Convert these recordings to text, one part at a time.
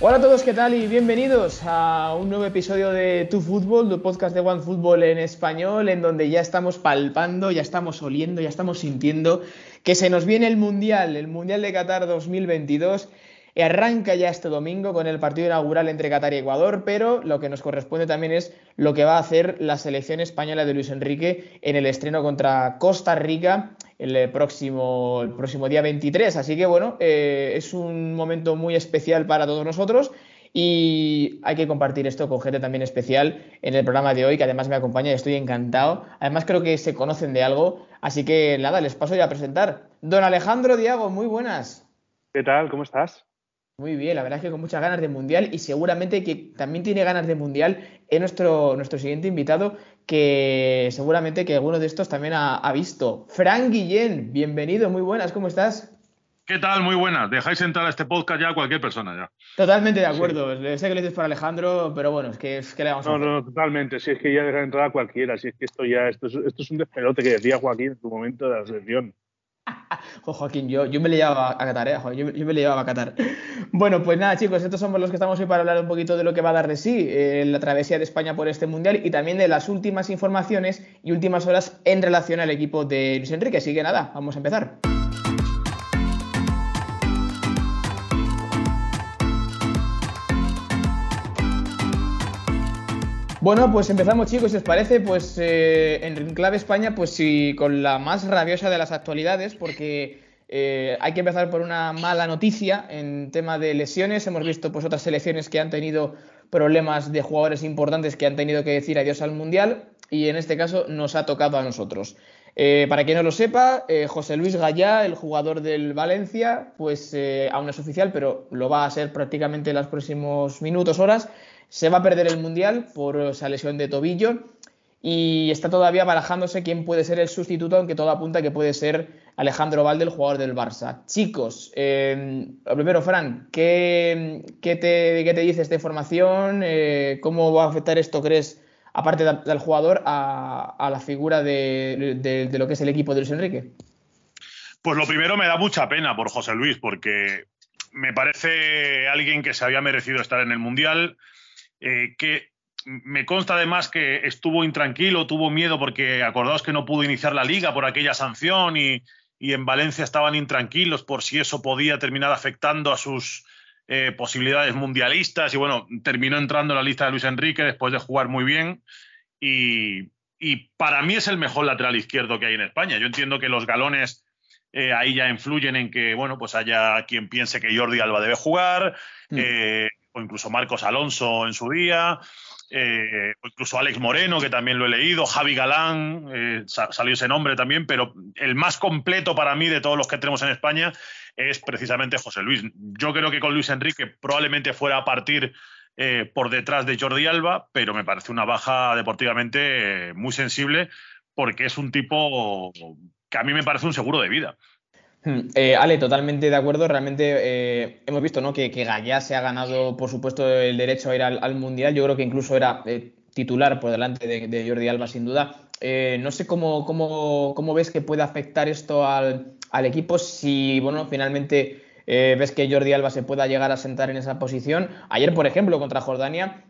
Hola a todos, ¿qué tal? Y bienvenidos a un nuevo episodio de Tu Fútbol, tu podcast de One Fútbol en español, en donde ya estamos palpando, ya estamos oliendo, ya estamos sintiendo que se nos viene el Mundial, el Mundial de Qatar 2022. Arranca ya este domingo con el partido inaugural entre Qatar y Ecuador, pero lo que nos corresponde también es lo que va a hacer la selección española de Luis Enrique en el estreno contra Costa Rica el próximo, el próximo día 23. Así que bueno, eh, es un momento muy especial para todos nosotros y hay que compartir esto con gente también especial en el programa de hoy, que además me acompaña y estoy encantado. Además creo que se conocen de algo, así que nada, les paso ya a presentar. Don Alejandro Diago, muy buenas. ¿Qué tal? ¿Cómo estás? Muy bien, la verdad es que con muchas ganas de mundial y seguramente que también tiene ganas de mundial es nuestro, nuestro siguiente invitado que seguramente que alguno de estos también ha, visto. Fran Guillén, bienvenido, muy buenas, ¿cómo estás? ¿Qué tal? Muy buenas. Dejáis entrar a este podcast ya a cualquier persona ya. Totalmente de acuerdo. Sé que lo dices para Alejandro, pero bueno, es que, es que le vamos a No, no, totalmente. Si es que ya deja entrar a cualquiera. Si es que esto ya, esto es, esto es un despelote que decía Joaquín en su momento de la selección. Joaquín, yo, yo me le llevaba a Qatar, ¿eh? yo, me le llevaba a Qatar. Bueno, pues nada, chicos, estos somos los que estamos hoy para hablar un poquito de lo que va a dar de sí eh, la travesía de España por este mundial y también de las últimas informaciones y últimas horas en relación al equipo de Luis Enrique. Así que nada, vamos a empezar. Bueno, pues empezamos chicos, si os parece, pues eh, en clave España, pues sí, con la más rabiosa de las actualidades, porque eh, hay que empezar por una mala noticia en tema de lesiones. Hemos visto pues otras selecciones que han tenido problemas de jugadores importantes que han tenido que decir adiós al Mundial y en este caso nos ha tocado a nosotros. Eh, para quien no lo sepa, José Luis Gallá, el jugador del Valencia, pues aún es oficial, pero lo va a ser prácticamente en los próximos minutos, horas se va a perder el Mundial por esa lesión de tobillo y está todavía barajándose quién puede ser el sustituto, aunque todo apunta que puede ser Alejandro Valde, el jugador del Barça. Chicos, eh, primero, Fran, ¿qué, te, dice esta información? Eh, ¿Cómo va a afectar esto, crees, aparte del jugador, a, la figura de, lo que es el equipo de Luis Enrique? Pues lo primero me da mucha pena por José Luis, porque me parece alguien que se había merecido estar en el Mundial eh, que me consta además que estuvo intranquilo, tuvo miedo porque acordaos que no pudo iniciar la liga por aquella sanción y, en Valencia estaban intranquilos por si eso podía terminar afectando a sus eh, posibilidades mundialistas. Y bueno, terminó entrando en la lista de Luis Enrique después de jugar muy bien. Y, para mí es el mejor lateral izquierdo que hay en España. Yo entiendo que los galones eh, ahí ya influyen en que, bueno, pues haya quien piense que Jordi Alba debe jugar, mm o incluso Marcos Alonso en su día, eh, o incluso Alex Moreno, que también lo he leído, Javi Galán, eh, salió ese nombre también, pero el más completo para mí de todos los que tenemos en España es precisamente José Luis. Yo creo que con Luis Enrique probablemente fuera a partir eh, por detrás de Jordi Alba, pero me parece una baja deportivamente muy sensible porque es un tipo que a mí me parece un seguro de vida. Eh, Ale, totalmente de acuerdo. Realmente eh, hemos visto ¿no? que, que se ha ganado, por supuesto, el derecho a ir al, Mundial. Yo creo que incluso era eh, titular por delante de, Jordi Alba, sin duda. no sé cómo, cómo, cómo, ves que puede afectar esto al, equipo si, bueno, finalmente ves que Jordi Alba se pueda llegar a sentar en esa posición. Ayer, por ejemplo, contra Jordania,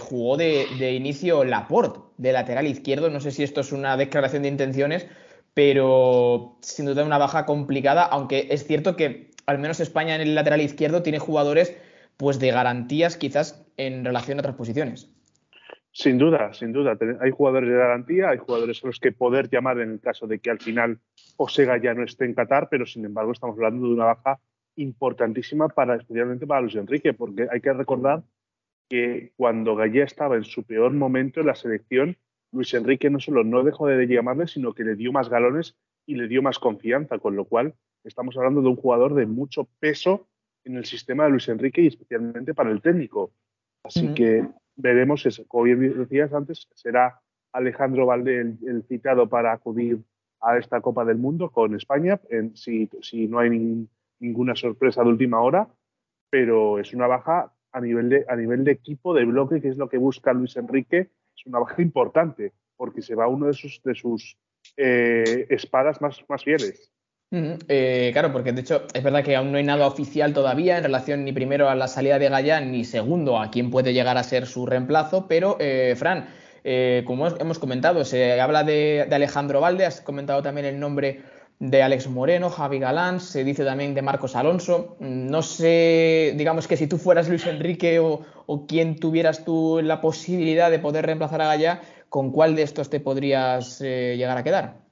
jugó de, de inicio Laporte, de lateral izquierdo. No sé si esto es una declaración de intenciones pero sin duda una baja complicada, aunque es cierto que al menos España en el lateral izquierdo tiene jugadores pues de garantías quizás en relación a otras posiciones. Sin duda, sin duda. Hay jugadores de garantía, hay jugadores a los que poder llamar en el caso de que al final Osega ya no esté en Qatar, pero sin embargo estamos hablando de una baja importantísima para, especialmente para Luis Enrique, porque hay que recordar que cuando Gallé estaba en su peor momento en la selección, Luis Enrique no solo no dejó de llamarle, sino que le dio más galones y le dio más confianza, con lo cual estamos hablando de un jugador de mucho peso en el sistema de Luis Enrique y especialmente para el técnico. Así que veremos eso. Como bien decías antes, será Alejandro Valde el, citado para acudir a esta Copa del Mundo con España, en, si, no hay ninguna sorpresa de última hora, pero es una baja a nivel, de, a nivel de equipo, de bloque, que es lo que busca Luis Enrique es una baja importante, porque se va uno de sus, de sus eh, espadas más, más fieles. Eh, claro, porque de hecho es verdad que aún no hay nada oficial todavía en relación ni primero a la salida de Gallán ni segundo a quién puede llegar a ser su reemplazo, pero eh, Fran, eh, como hemos comentado, se habla de, Alejandro Valde, has comentado también el nombre de Alex Moreno, Javi Galán, se dice también de Marcos Alonso. No sé, digamos que si tú fueras Luis Enrique o, o quien tuvieras tú la posibilidad de poder reemplazar a Gallá, ¿con cuál de estos te podrías llegar a quedar?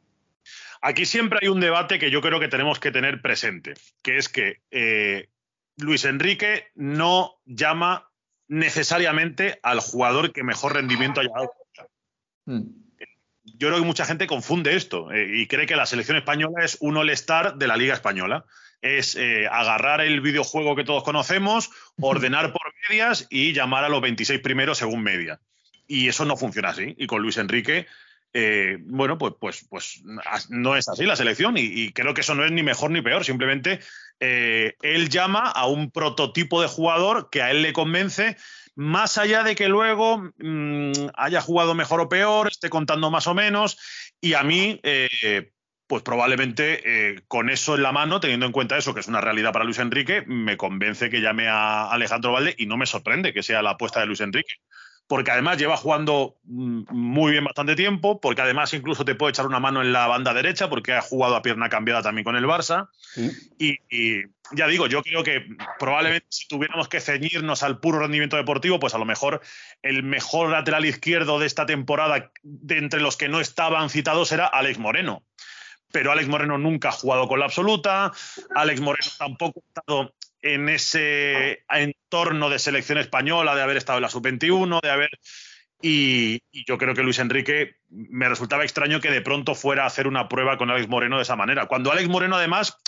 Aquí siempre hay un debate que yo creo que tenemos que tener presente, que es que eh, Luis Enrique no llama necesariamente al jugador que mejor rendimiento haya dado. Hmm. Yo creo que mucha gente confunde esto eh, y cree que la selección española es un all-star de la Liga Española. Es eh, agarrar el videojuego que todos conocemos, ordenar por medias y llamar a los 26 primeros según media. Y eso no funciona así. Y con Luis Enrique eh, bueno, pues, pues, pues no es así la selección y, creo que eso no es ni mejor ni peor, simplemente él llama a un prototipo de jugador que a él le convence, más allá de que luego mm, haya jugado mejor o peor, esté contando más o menos, y a mí... Eh, pues probablemente con eso en la mano, teniendo en cuenta eso, que es una realidad para Luis Enrique, me convence que llame a Alejandro Valde y no me sorprende que sea la apuesta de Luis Enrique porque además lleva jugando mm, muy bien bastante tiempo, porque además incluso te puede echar una mano en la banda derecha, porque ha jugado a pierna cambiada también con el Barça. Y, ya digo, yo creo que probablemente si tuviéramos que ceñirnos al puro rendimiento deportivo, pues a lo mejor el mejor lateral izquierdo de esta temporada, de entre los que no estaban citados, era Alex Moreno pero Alex Moreno nunca ha jugado con la absoluta, Alex Moreno tampoco ha estado en ese entorno de selección española, de haber estado en la sub-21, de haber... Y, yo creo que Luis Enrique me resultaba extraño que de pronto fuera a hacer una prueba con Alex Moreno de esa manera. Cuando Alex Moreno además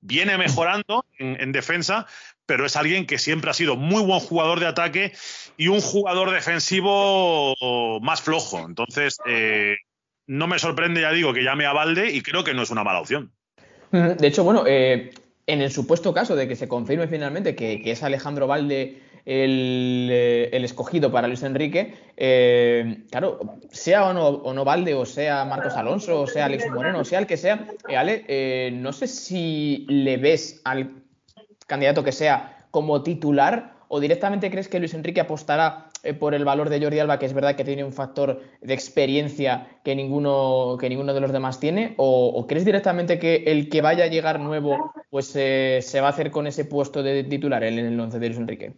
viene mejorando en, defensa, pero es alguien que siempre ha sido muy buen jugador de ataque y un jugador defensivo más flojo. Entonces, eh, no me sorprende, ya digo, que llame a Valde y creo que no es una mala opción. De hecho, bueno, eh, en el supuesto caso de que se confirme finalmente que, es Alejandro Valde eh, el, escogido para Luis Enrique, eh, claro, sea o no, o no, Valde, o sea Marcos Alonso, o sea Alex Moreno, o sea el que sea, eh, Ale, no sé si le ves al candidato que sea como titular o directamente crees que Luis Enrique apostará eh, por el valor de Jordi Alba, que es verdad que tiene un factor de experiencia que ninguno, que ninguno de los demás tiene? ¿O, crees directamente que el que vaya a llegar nuevo pues eh, se va a hacer con ese puesto de titular en el once de Luis Enrique?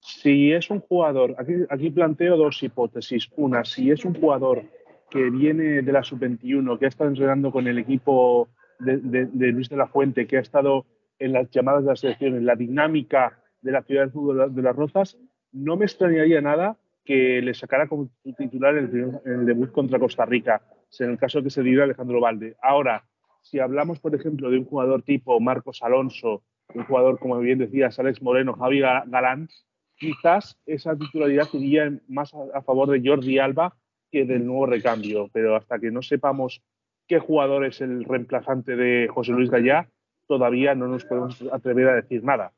Si es un jugador, aquí, planteo dos hipótesis. Una, si es un jugador que viene de la sub-21, que ha estado entrenando con el equipo de, Luis de la Fuente, que ha estado en las llamadas de la selección, en la dinámica de la ciudad del fútbol de las Rozas, no me extrañaría nada que le sacara como titular en el, debut contra Costa Rica, en el caso que se diera Alejandro Valde. Ahora, si hablamos, por ejemplo, de un jugador tipo Marcos Alonso, un jugador, como bien decías, Alex Moreno, Javi Galán, quizás esa titularidad iría más a, favor de Jordi Alba que del nuevo recambio. Pero hasta que no sepamos qué jugador es el reemplazante de José Luis Gallá, todavía no nos podemos atrever a decir nada.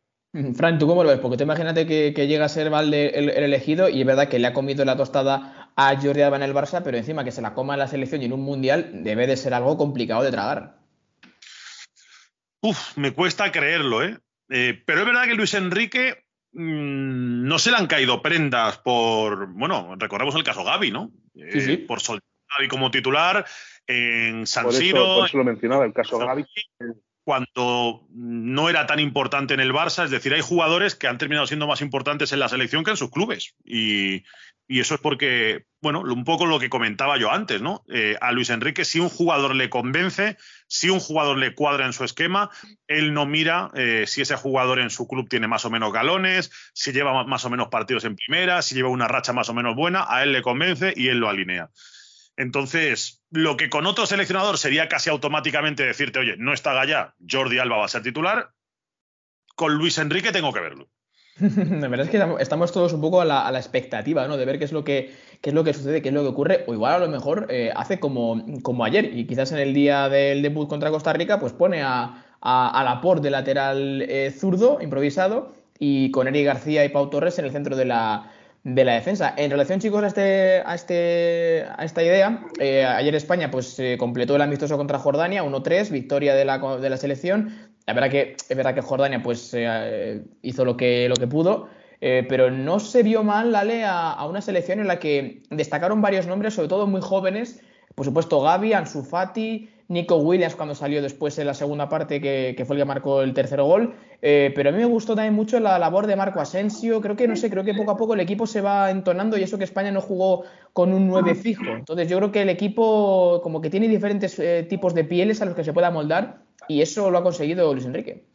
Fran, ¿tú cómo lo ves? Porque tú imagínate que, llega a ser Valde el, elegido y es verdad que le ha comido la tostada a Jordi Alba en el Barça, pero encima que se la coma en la selección y en un mundial debe de ser algo complicado de tragar. Uf, me cuesta creerlo, ¿eh? eh pero es verdad que Luis Enrique mm, no se le han caído prendas por. Bueno, recordemos el caso Gaby, ¿no? Sí, sí. Eh, por soltar Gaby como titular en San Siro. por eso lo mencionaba, el caso Gaby cuando no era tan importante en el Barça. Es decir, hay jugadores que han terminado siendo más importantes en la selección que en sus clubes. Y, eso es porque, bueno, un poco lo que comentaba yo antes, ¿no? Eh, a Luis Enrique, si un jugador le convence, si un jugador le cuadra en su esquema, él no mira eh, si ese jugador en su club tiene más o menos galones, si lleva más o menos partidos en primera, si lleva una racha más o menos buena, a él le convence y él lo alinea. Entonces, lo que con otro seleccionador sería casi automáticamente decirte, oye, no está Gaya, Jordi Alba va a ser titular, con Luis Enrique tengo que verlo. La verdad es que estamos todos un poco a la, expectativa, ¿no? De ver qué es lo que, es lo que sucede, qué es lo que ocurre, o igual a lo mejor eh, hace como, como ayer, y quizás en el día del debut contra Costa Rica, pues pone a, a, Laporte de lateral eh, zurdo, improvisado, y con Eric García y Pau Torres en el centro de la, de la defensa. En relación, chicos, a, este, a, este, a esta idea, eh, ayer España pues completó el amistoso contra Jordania, 1-3, victoria de la, de la selección. La verdad que, es verdad que Jordania pues eh, hizo lo que, lo que pudo, eh, pero no se vio mal, Lale, a, a, una selección en la que destacaron varios nombres, sobre todo muy jóvenes. Por supuesto, Gaby, Ansu Fati, Nico Williams cuando salió después en la segunda parte, que, fue el que marcó el tercer gol. Eh, pero a mí me gustó también mucho la labor de Marco Asensio. Creo que, no sé, creo que poco a poco el equipo se va entonando y eso que España no jugó con un 9 fijo. Entonces yo creo que el equipo como que tiene diferentes eh, tipos de pieles a los que se pueda moldar y eso lo ha conseguido Luis Enrique.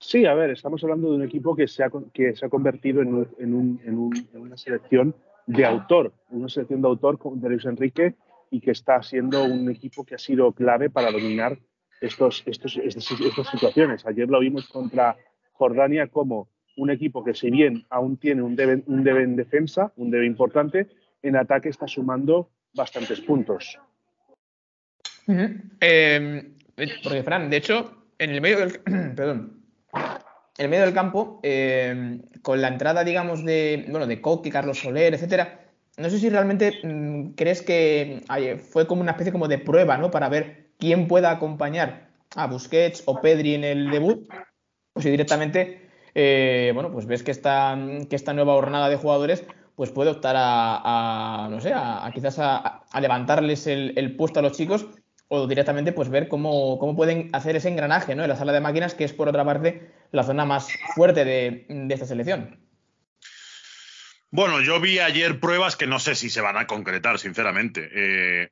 Sí, a ver, estamos hablando de un equipo que se ha, que se ha convertido en, en, en una selección de autor, una selección de autor de Luis Enrique y que está siendo un equipo que ha sido clave para dominar estos, estos, estas, situaciones. Ayer lo vimos contra Jordania como un equipo que si bien aún tiene un debe, un debe en defensa, un debe importante, en ataque está sumando bastantes puntos. Eh, porque, Fran, de hecho, en el medio del, perdón, en el medio del campo, eh, con la entrada, digamos, de, bueno, de Coque, Carlos Soler, etcétera, no sé si realmente mmm, crees que fue como una especie como de prueba, ¿no? Para ver quién pueda acompañar a Busquets o Pedri en el debut, o si directamente, eh, bueno, pues ves que esta, que esta nueva jornada de jugadores pues puede optar a, no sé, a, quizás a, levantarles el, puesto a los chicos o directamente pues ver cómo, cómo pueden hacer ese engranaje, ¿no? En la sala de máquinas, que es por otra parte la zona más fuerte de esta selección. Bueno, yo vi ayer pruebas que no sé si se van a concretar, sinceramente. Eh,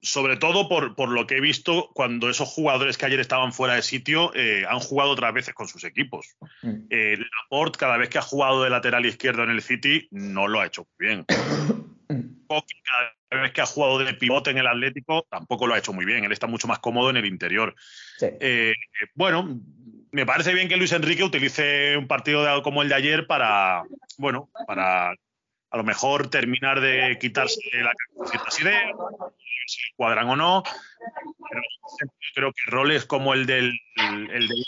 sobre todo por, por, lo que he visto cuando esos jugadores que ayer estaban fuera de sitio eh, han jugado otras veces con sus equipos. Mm. Eh, Laporte, cada vez que ha jugado de lateral izquierdo en el City, no lo ha hecho muy bien. cada vez que ha jugado de pivote en el Atlético, tampoco lo ha hecho muy bien. Él está mucho más cómodo en el interior. Sí. Bueno, me parece bien que Luis Enrique utilice un partido de, como el de ayer para, bueno, para a lo mejor terminar de quitarse la, ciertas ideas, si cuadran o no. Pero creo que roles como el del, el del,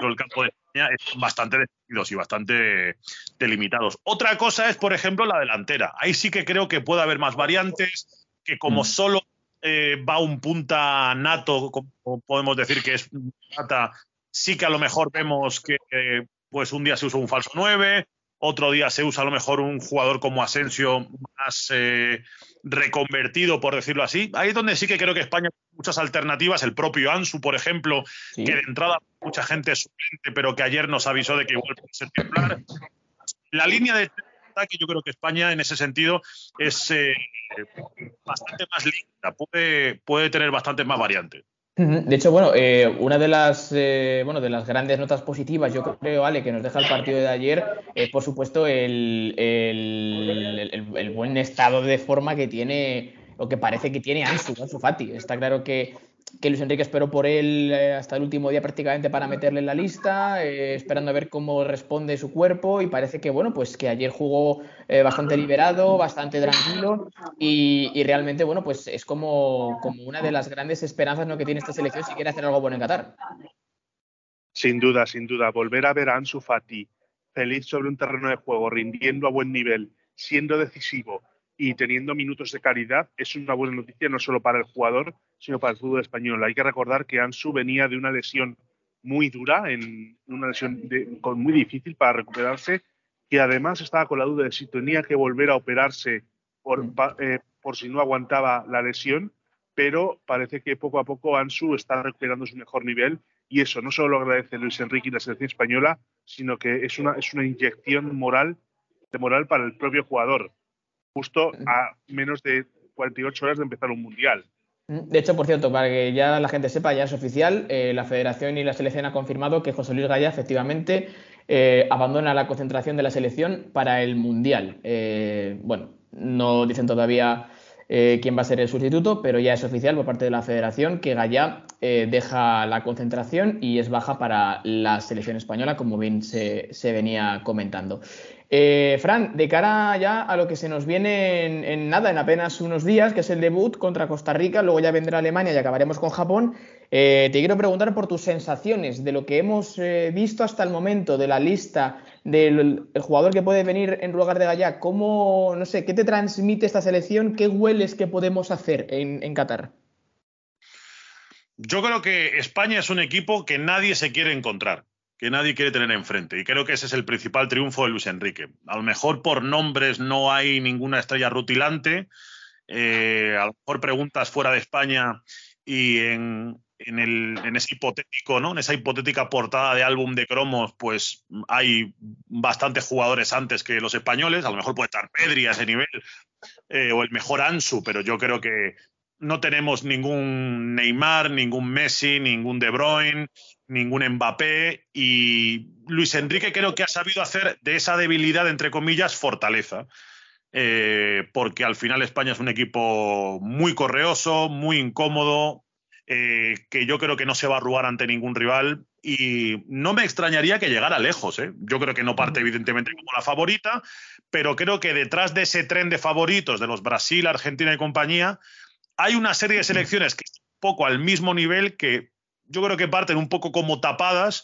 del campo de España están bastante definidos y bastante delimitados. Otra cosa es, por ejemplo, la delantera. Ahí sí que creo que puede haber más variantes, que como solo eh, va un punta nato, como podemos decir que es nata, sí que a lo mejor vemos que eh, pues un día se usa un falso 9, otro día se usa a lo mejor un jugador como Asensio más eh, reconvertido, por decirlo así. Ahí es donde sí que creo que España tiene muchas alternativas. El propio Ansu, por ejemplo, sí. que de entrada mucha gente es suplente, pero que ayer nos avisó de que igual puede ser titular. La línea de ataque, yo creo que España en ese sentido es eh, bastante más linda, puede, puede tener bastantes más variantes. De hecho, bueno, eh, una de las, eh, bueno, de las grandes notas positivas, yo creo, Ale, que nos deja el partido de ayer, es por supuesto el, el, el, el, buen estado de forma que tiene, o que parece que tiene Ansu, Ansu Fati. Está claro que, que Luis Enrique esperó por él eh, hasta el último día prácticamente para meterle en la lista, eh, esperando a ver cómo responde su cuerpo y parece que bueno, pues que ayer jugó eh, bastante liberado, bastante tranquilo y, y, realmente bueno, pues es como, como una de las grandes esperanzas ¿no? que tiene esta selección si quiere hacer algo bueno en Qatar. Sin duda, sin duda, volver a ver a Ansu Fati feliz sobre un terreno de juego, rindiendo a buen nivel, siendo decisivo, y teniendo minutos de calidad es una buena noticia no solo para el jugador, sino para el fútbol español. Hay que recordar que Ansu venía de una lesión muy dura, en una lesión de, con muy difícil para recuperarse, que además estaba con la duda de si tenía que volver a operarse por, eh, por si no aguantaba la lesión, pero parece que poco a poco Ansu está recuperando su mejor nivel y eso no solo lo agradece Luis Enrique y la selección española, sino que es una, es una inyección moral, de moral para el propio jugador justo a menos de 48 horas de empezar un mundial. De hecho, por cierto, para que ya la gente sepa, ya es oficial, eh, la Federación y la selección han confirmado que José Luis Gaya efectivamente eh, abandona la concentración de la selección para el Mundial. Eh, bueno, no dicen todavía quién va a ser el sustituto, pero ya es oficial por parte de la Federación que Gaya deja la concentración y es baja para la selección española, como bien se, se venía comentando. Eh, Fran, de cara ya a lo que se nos viene en, nada, en apenas unos días, que es el debut contra Costa Rica, luego ya vendrá Alemania y acabaremos con Japón, eh, te quiero preguntar por tus sensaciones de lo que hemos eh, visto hasta el momento, de la lista del jugador que puede venir en lugar de Gallá, ¿cómo, no sé, qué te transmite esta selección? ¿Qué hueles que podemos hacer en, Qatar? Yo creo que España es un equipo que nadie se quiere encontrar que nadie quiere tener enfrente. Y creo que ese es el principal triunfo de Luis Enrique. A lo mejor por nombres no hay ninguna estrella rutilante. Eh, a lo mejor preguntas fuera de España y en, ese hipotético, ¿no? En esa hipotética portada de álbum de cromos, pues hay bastantes jugadores antes que los españoles. A lo mejor puede estar Pedri a ese nivel, eh, o el mejor Ansu, pero yo creo que no tenemos ningún Neymar, ningún Messi, ningún De Bruyne, ningún Mbappé y Luis Enrique creo que ha sabido hacer de esa debilidad, entre comillas, fortaleza. Eh, porque al final España es un equipo muy correoso, muy incómodo, eh, que yo creo que no se va a arrugar ante ningún rival y no me extrañaría que llegara lejos. ¿eh? Yo creo que no parte evidentemente como la favorita, pero creo que detrás de ese tren de favoritos de los Brasil, Argentina y compañía, hay una serie de selecciones que están un poco al mismo nivel que yo creo que parten un poco como tapadas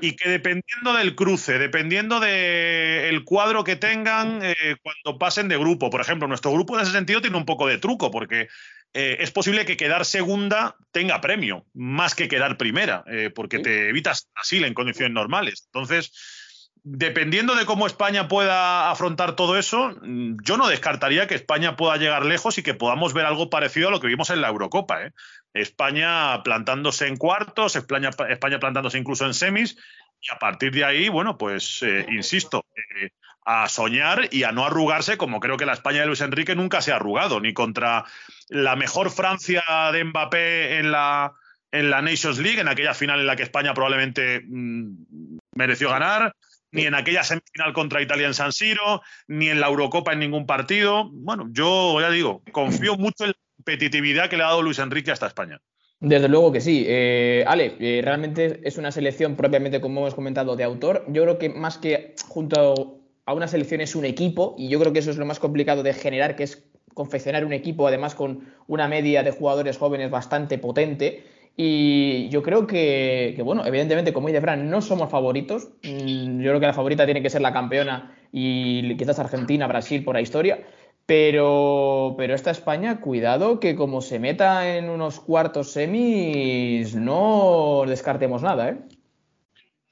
y que dependiendo del cruce, dependiendo del cuadro que tengan eh, cuando pasen de grupo, por ejemplo, nuestro grupo en ese sentido tiene un poco de truco porque eh, es posible que quedar segunda tenga premio, más que quedar primera, eh, porque te evitas así en condiciones normales. Entonces, dependiendo de cómo España pueda afrontar todo eso, yo no descartaría que España pueda llegar lejos y que podamos ver algo parecido a lo que vimos en la Eurocopa. ¿eh? España plantándose en cuartos, España, España, plantándose incluso en semis, y a partir de ahí, bueno, pues eh, insisto, eh, a soñar y a no arrugarse, como creo que la España de Luis Enrique nunca se ha arrugado, ni contra la mejor Francia de Mbappé en la, en la Nations League, en aquella final en la que España probablemente mm, mereció ganar, ni en aquella semifinal contra Italia en San Siro, ni en la Eurocopa en ningún partido. Bueno, yo ya digo, confío mucho en la competitividad que le ha dado Luis Enrique hasta España. Desde luego que sí. Eh, Ale, eh, realmente es una selección propiamente, como hemos comentado, de autor. Yo creo que más que junto a una selección es un equipo y yo creo que eso es lo más complicado de generar, que es confeccionar un equipo, además con una media de jugadores jóvenes bastante potente. Y yo creo que, bueno, evidentemente, como dice Fran, no somos favoritos. Mm, yo creo que la favorita tiene que ser la campeona y quizás Argentina, Brasil por la historia. Pero, pero esta España, cuidado que como se meta en unos cuartos semis, no descartemos nada, ¿eh?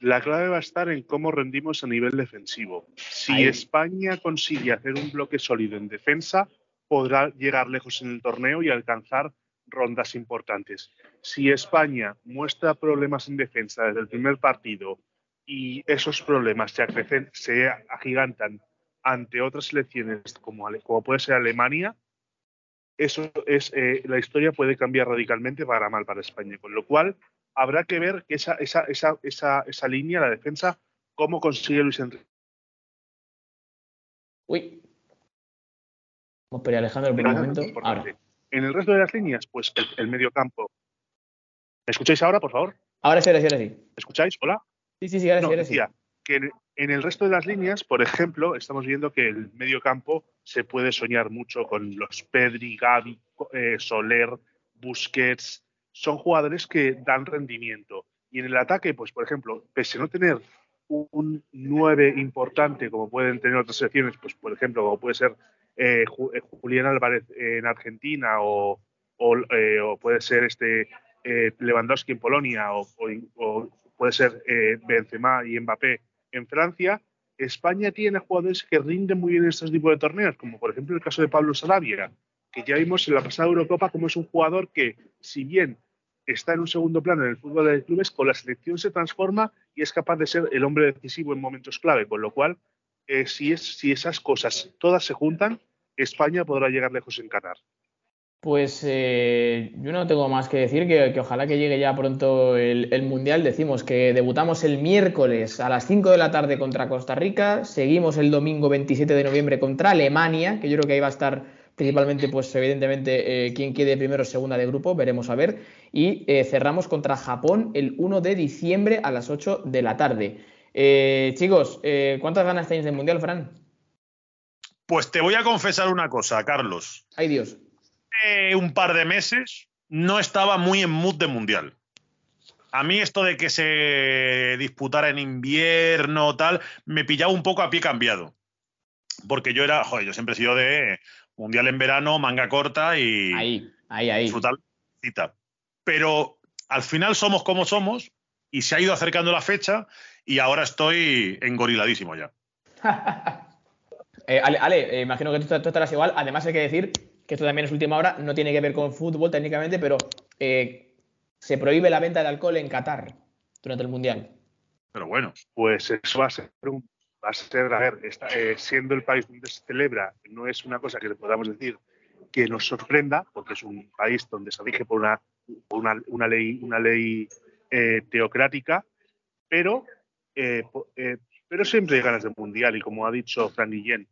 La clave va a estar en cómo rendimos a nivel defensivo. Si España consigue hacer un bloque sólido en defensa, podrá llegar lejos en el torneo y alcanzar rondas importantes. Si España muestra problemas en defensa desde el primer partido y esos problemas se, acrecen, se agigantan ante otras selecciones como, como puede ser Alemania, eso es eh, la historia puede cambiar radicalmente para mal para España. Con lo cual habrá que ver que esa, esa, esa, esa, esa línea, la defensa, cómo consigue Luis Enrique. Uy. Vamos a Alejandro el momento. Ahora. En el resto de las líneas, pues el, medio campo. ¿Me escucháis ahora, por favor? Ahora sí, ahora sí, ahora sí. ¿Me escucháis? ¿Hola? Sí, sí, sí, ahora sí, ahora sí. Que en, el resto de las líneas, por ejemplo, estamos viendo que el medio campo se puede soñar mucho con los Pedri, Gavi, eh, Soler, Busquets. Son jugadores que dan rendimiento. Y en el ataque, pues, por ejemplo, pese a no tener un 9 importante como pueden tener otras selecciones, pues, por ejemplo, como puede ser eh, eh, Julián Álvarez en Argentina o, eh, puede ser este Lewandowski en Polonia o, puede ser Benzema y Mbappé en Francia, España tiene jugadores que rinden muy bien en estos tipos de torneos, como por ejemplo el caso de Pablo Sarabia, que ya vimos en la pasada Eurocopa como es un jugador que, si bien está en un segundo plano en el fútbol de clubes, con la selección se transforma y es capaz de ser el hombre decisivo en momentos clave, con lo cual eh, si, es, si esas cosas todas se juntan, España podrá llegar lejos en Qatar. Pues eh, yo no tengo más que decir que, ojalá que llegue ya pronto el, Mundial. Decimos que debutamos el miércoles a las 5 de la tarde contra Costa Rica, seguimos el domingo 27 de noviembre contra Alemania, que yo creo que ahí va a estar principalmente, pues evidentemente, eh, quien quede primero o segunda de grupo, veremos a ver. Y cerramos contra Japón el 1 de diciembre a las 8 de la tarde. Eh, chicos, eh, ¿cuántas ganas tenéis del Mundial, Fran? Pues te voy a confesar una cosa, Carlos. Ay Dios. Hace un par de meses no estaba muy en mood de Mundial. A mí esto de que se disputara en invierno, tal, me pillaba un poco a pie cambiado. Porque yo era, joder, yo siempre he sido de Mundial en verano, manga corta y ahí, ahí, ahí. disfrutar. Pero al final somos como somos y se ha ido acercando la fecha y ahora estoy engoriladísimo ya. eh, Ale, Ale eh, imagino que tú, tú, estarás igual. Además hay que decir que esto también es última hora, no tiene que ver con fútbol técnicamente, pero eh, se prohíbe la venta de alcohol en Qatar durante el Mundial. Pero bueno. Pues eso va a ser un va a ser, a ver, está, eh, siendo el país donde se celebra, no es una cosa que le podamos decir que nos sorprenda, porque es un país donde se rige por una, por una, ley, una ley eh, teocrática, pero, pero siempre hay ganas de mundial y como ha dicho Fran Guillén,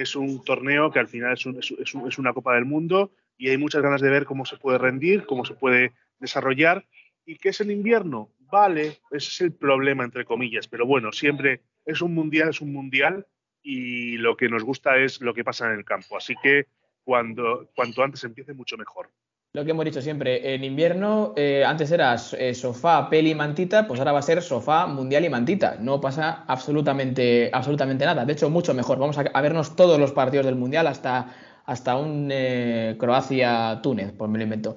es un torneo que al final es, un, es, un, es una Copa del Mundo y hay muchas ganas de ver cómo se puede rendir, cómo se puede desarrollar y que es el invierno. Vale, ese es el problema, entre comillas, pero bueno, siempre es un mundial, es un mundial y lo que nos gusta es lo que pasa en el campo. Así que cuando, cuanto antes empiece, mucho mejor. Lo que hemos dicho siempre, en invierno eh, antes era eh, sofá, peli, mantita, pues ahora va a ser sofá, mundial y mantita. No pasa absolutamente, absolutamente nada. De hecho, mucho mejor. Vamos a, a vernos todos los partidos del mundial hasta hasta un eh, Croacia-Túnez, pues me lo invento.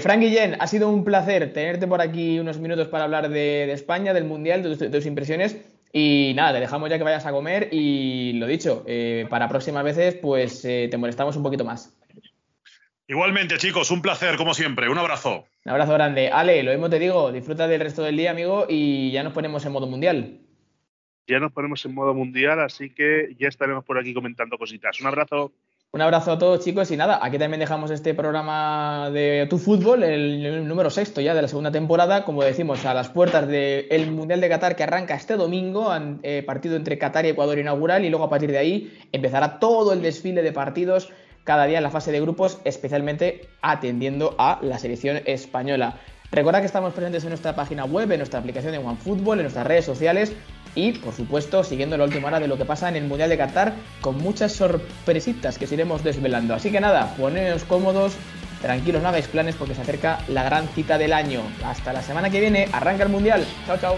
Frank Guillén, ha sido un placer tenerte por aquí unos minutos para hablar de, España, del Mundial, de, de, tus impresiones. Y nada, te dejamos ya que vayas a comer y lo dicho, para próximas veces pues te molestamos un poquito más. Igualmente, chicos, un placer, como siempre. Un abrazo. Un abrazo grande. Ale, lo mismo te digo, disfruta del resto del día, amigo, y ya nos ponemos en modo mundial. Ya nos ponemos en modo mundial, así que ya estaremos por aquí comentando cositas. Un abrazo. Un abrazo a todos chicos y nada, aquí también dejamos este programa de Tu Fútbol, el, el número sexto ya de la segunda temporada, como decimos, a las puertas del Mundial de Qatar que arranca este domingo, eh, partido entre Qatar y Ecuador inaugural y luego a partir de ahí empezará todo el desfile de partidos cada día en la fase de grupos, especialmente atendiendo a la selección española. Recuerda que estamos presentes en nuestra página web, en nuestra aplicación de OneFootball, en nuestras redes sociales y, por supuesto, siguiendo la última hora de lo que pasa en el Mundial de Qatar con muchas sorpresitas que os iremos desvelando. Así que nada, poneos cómodos, tranquilos, no hagáis planes porque se acerca la gran cita del año. Hasta la semana que viene, arranca el Mundial. Chao, chao.